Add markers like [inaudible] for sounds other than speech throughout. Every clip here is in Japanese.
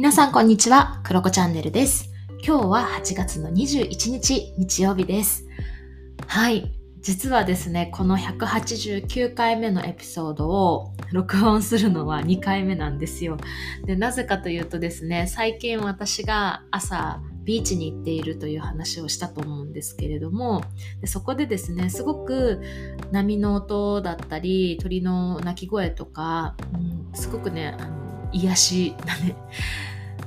皆さんこんにちは、クロコチャンネルです。今日は8月の21日、日曜日です。はい。実はですね、この189回目のエピソードを録音するのは2回目なんですよ。で、なぜかというとですね、最近私が朝、ビーチに行っているという話をしたと思うんですけれどもでそこでですねすごく波の音だったり鳥の鳴き声とか、うん、すごくねあの癒しだね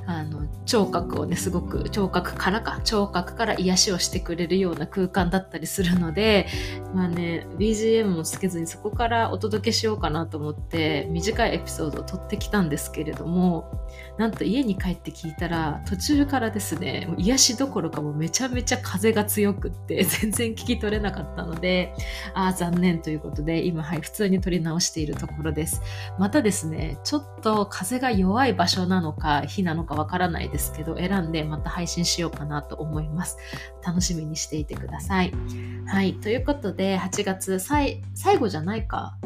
あの聴覚をねすごく聴覚からか聴覚から癒しをしてくれるような空間だったりするのでまあね BGM もつけずにそこからお届けしようかなと思って短いエピソードを撮ってきたんですけれどもなんと家に帰って聞いたら途中からですねもう癒しどころかもめちゃめちゃ風が強くって [laughs] 全然聞き取れなかったのでああ残念ということで今はい普通に撮り直しているところです。またですねちょっと風が弱い場所なのか日なのかわからないですけど選んでまた配信しようかなと思います。楽しみにしていてください。はい。ということで8月最後じゃないか。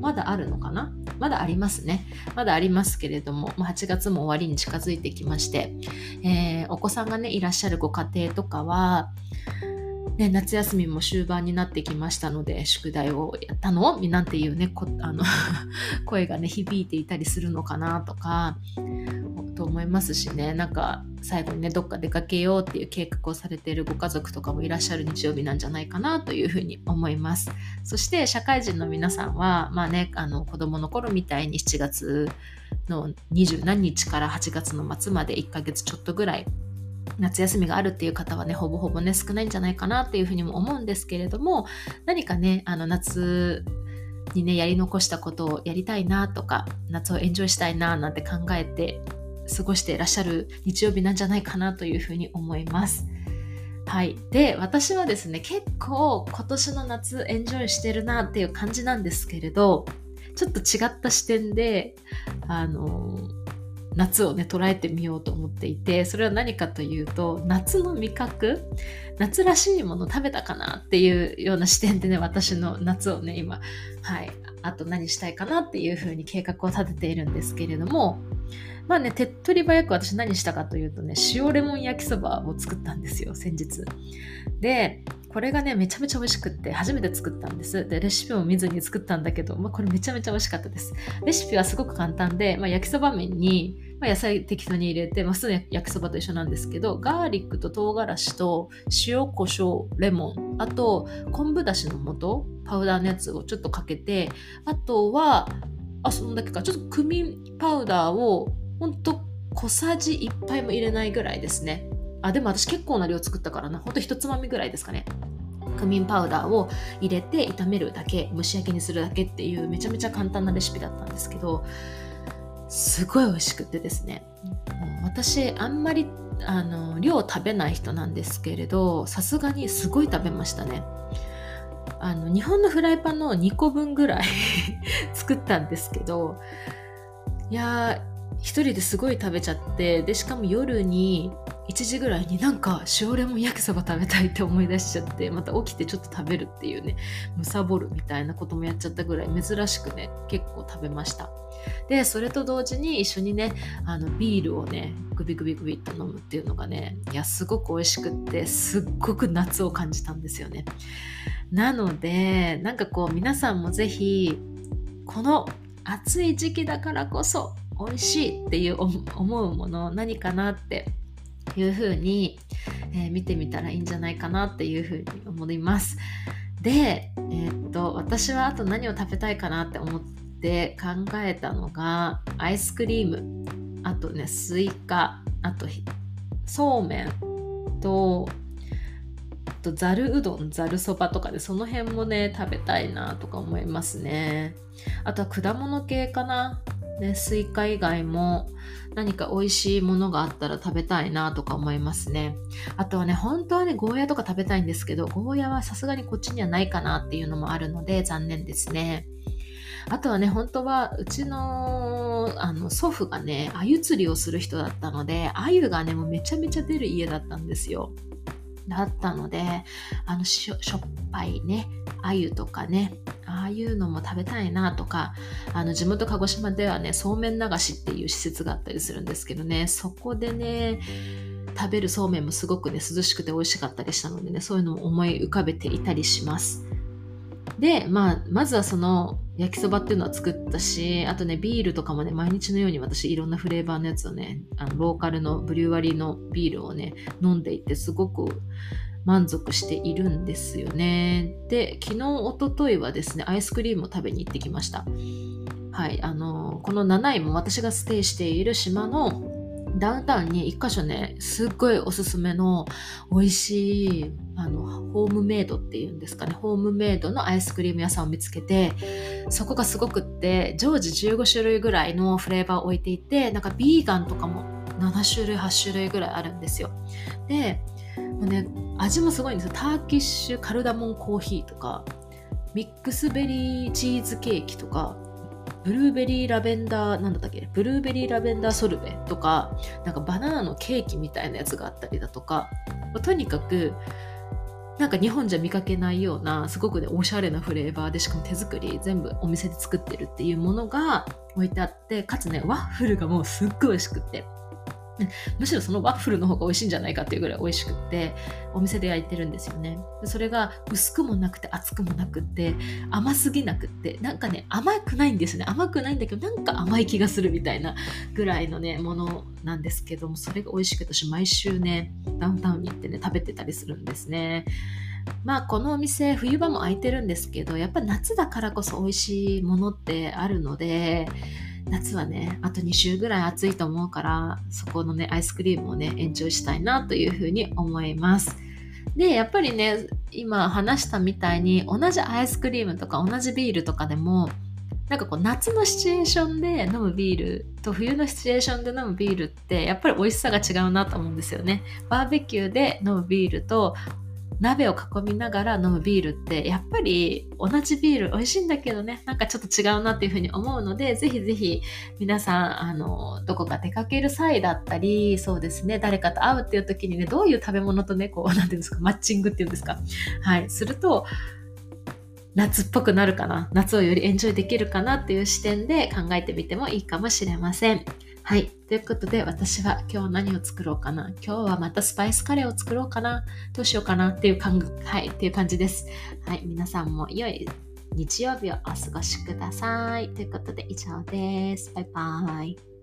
まだあるのかな？まだありますね。まだありますけれども、8月も終わりに近づいてきまして、えー、お子さんがね、いらっしゃるご家庭とかは、ね、夏休みも終盤になってきましたので、宿題をやったのなんていうね、あの [laughs] 声がね、響いていたりするのかなとか、と思いますしね、なんか最後にね、どっか出かけようっていう計画をされているご家族とかもいらっしゃる日曜日なんじゃないかなというふうに思います。そして社会人の皆さんは、まあね、あの子供の頃みたいに7月の20何日から8月の末まで1ヶ月ちょっとぐらい夏休みがあるっていう方はね、ほぼほぼね、少ないんじゃないかなっていうふうにも思うんですけれども、何かね、あの夏にね、やり残したことをやりたいなとか、夏をエンジョイしたいななんて考えて過ごしていらっしゃる日曜日なんじゃないかなというふうに思います。はい。で、私はですね、結構今年の夏エンジョイしてるなっていう感じなんですけれど、ちょっと違った視点で、あの、夏をね、捉えてみようと思っていて、それは何かというと、夏の味覚、夏らしいもの食べたかなっていうような視点でね、私の夏をね、今、はい、あと何したいかなっていうふうに計画を立てているんですけれども、まあね、手っ取り早く私何したかというとね、塩レモン焼きそばを作ったんですよ、先日。で、これがね、めちゃめちゃ美味しくって、初めて作ったんです。で、レシピも見ずに作ったんだけど、まあ、これめちゃめちゃ美味しかったです。レシピはすごく簡単で、まあ、焼きそば麺に、まあ、野菜適当に入れて、まあ、普通の焼きそばと一緒なんですけど、ガーリックと唐辛子と塩、胡椒、レモン、あと昆布だしの素、パウダーのやつをちょっとかけて、あとは、あ、そんだけか、ちょっとクミンパウダーをほんと小さじ1杯も入れないぐらいですね。あ、でも私結構な量作ったからな。ほんと一つまみぐらいですかね。クミンパウダーを入れて炒めるだけ、蒸し焼きにするだけっていうめちゃめちゃ簡単なレシピだったんですけど、すごい美味しくてですね。私、あんまりあの量食べない人なんですけれど、さすがにすごい食べましたね。あの日本のフライパンの2個分ぐらい [laughs] 作ったんですけど、いや、一人ですごい食べちゃってでしかも夜に1時ぐらいになんか塩レモン焼きそば食べたいって思い出しちゃってまた起きてちょっと食べるっていうねむさぼるみたいなこともやっちゃったぐらい珍しくね結構食べました。でそれと同時に一緒にねあのビールをねグビグビグビっと飲むっていうのがねいやすごく美味しくってすっごく夏を感じたんですよね。なのでなんかこう皆さんもぜひこの暑い時期だからこそ美味しいっていう思うもの何かなっていうふうに、えー、見てみたらいいんじゃないかなっていうふうに思います。で、えー、っと私はあと何を食べたいかなって思って考えたのがアイスクリーム。あとねスイカ。あとそうめんととざるうどん。ざるそばとかでその辺もね食べたいなとか思いますね。あとは果物系かな。ね、スイカ以外も何か美味しいものがあったら食べたいなとか思いますね。あとはね、本当はね、ゴーヤとか食べたいんですけど、ゴーヤはさすがにこっちにはないかなっていうのもあるので残念ですね。あとはね、本当はうちのあの祖父がね、鮎釣りをする人だったので、鮎がね、もうめちゃめちゃ出る家だったんですよ。だったので、あのしょっぱいね、鮎とかね、ああいうのも食べたいなとかあの地元鹿児島ではねそうめん流しっていう施設があったりするんですけどねそこでね食べるそうめんもすごくね涼しくて美味しかったりしたのでねそういうのを思い浮かべていたりします。で、まあ、まずはその焼きそばっていうのは作ったし、あとね、ビールとかもね、毎日のように私いろんなフレーバーのやつをね、あのローカルのブリュワリーのビールをね、飲んでいて、すごく満足しているんですよね。で、昨日、おとといはですね、アイスクリームを食べに行ってきました。はい、あの、この7位も私がステイしている島のダウンタウンに一箇所ね、すっごいおすすめの美味しい、あの、ホームメイドっていうんですかね、ホームメイドのアイスクリーム屋さんを見つけて、そこがすごくって、常時15種類ぐらいのフレーバーを置いていて、なんかビーガンとかも7種類、8種類ぐらいあるんですよ。で、もうね、味もすごいんですよ。ターキッシュカルダモンコーヒーとか、ミックスベリーチーズケーキとか、ブルーベリーラベンダー、なんだったっけ？ブルーベリーラベンダーソルベとか、なんかバナナのケーキみたいなやつがあったりだとか、とにかく、なんか日本じゃ見かけないような、すごくね、おしゃれなフレーバーで、しかも手作り、全部お店で作ってるっていうものが置いてあって、かつね、ワッフルがもうすっごい美味しくって、むしろそのワッフルの方が美味しいんじゃないかっていうぐらい美味しくってお店で焼いてるんですよね。それが薄くもなくて厚くもなくて甘すぎなくってなんかね甘くないんですね。甘くないんだけどなんか甘い気がするみたいなぐらいのねものなんですけどもそれが美味しくて私毎週ねダウンタウンに行ってね食べてたりするんですね。まあこのお店冬場も空いてるんですけどやっぱ夏だからこそ美味しいものってあるので夏はね、あと2週ぐらい暑いと思うから、そこのね、アイスクリームをね、エンジョイしたいなというふうに思います。で、やっぱりね、今話したみたいに、同じアイスクリームとか同じビールとかでも、なんかこう夏のシチュエーションで飲むビールと冬のシチュエーションで飲むビールってやっぱり美味しさが違うなと思うんですよね。バーベキューで飲むビールと鍋を囲みながら飲むビールってやっぱり同じビール美味しいんだけどねなんかちょっと違うなっていうふうに思うのでぜひぜひ皆さんあのどこか出かける際だったりそうですね誰かと会うっていう時にねどういう食べ物とねこう [laughs] 何て言うんですかマッチングっていうんですかはいすると夏っぽくなるかな夏をよりエンジョイできるかなっていう視点で考えてみてもいいかもしれません。はい。ということで、私は今日何を作ろうかな。今日はまたスパイスカレーを作ろうかな。どうしようかなっていう感はい、っていう感じです。はい。皆さんも良い日曜日をお過ごしください。ということで、以上です。バイバーイ。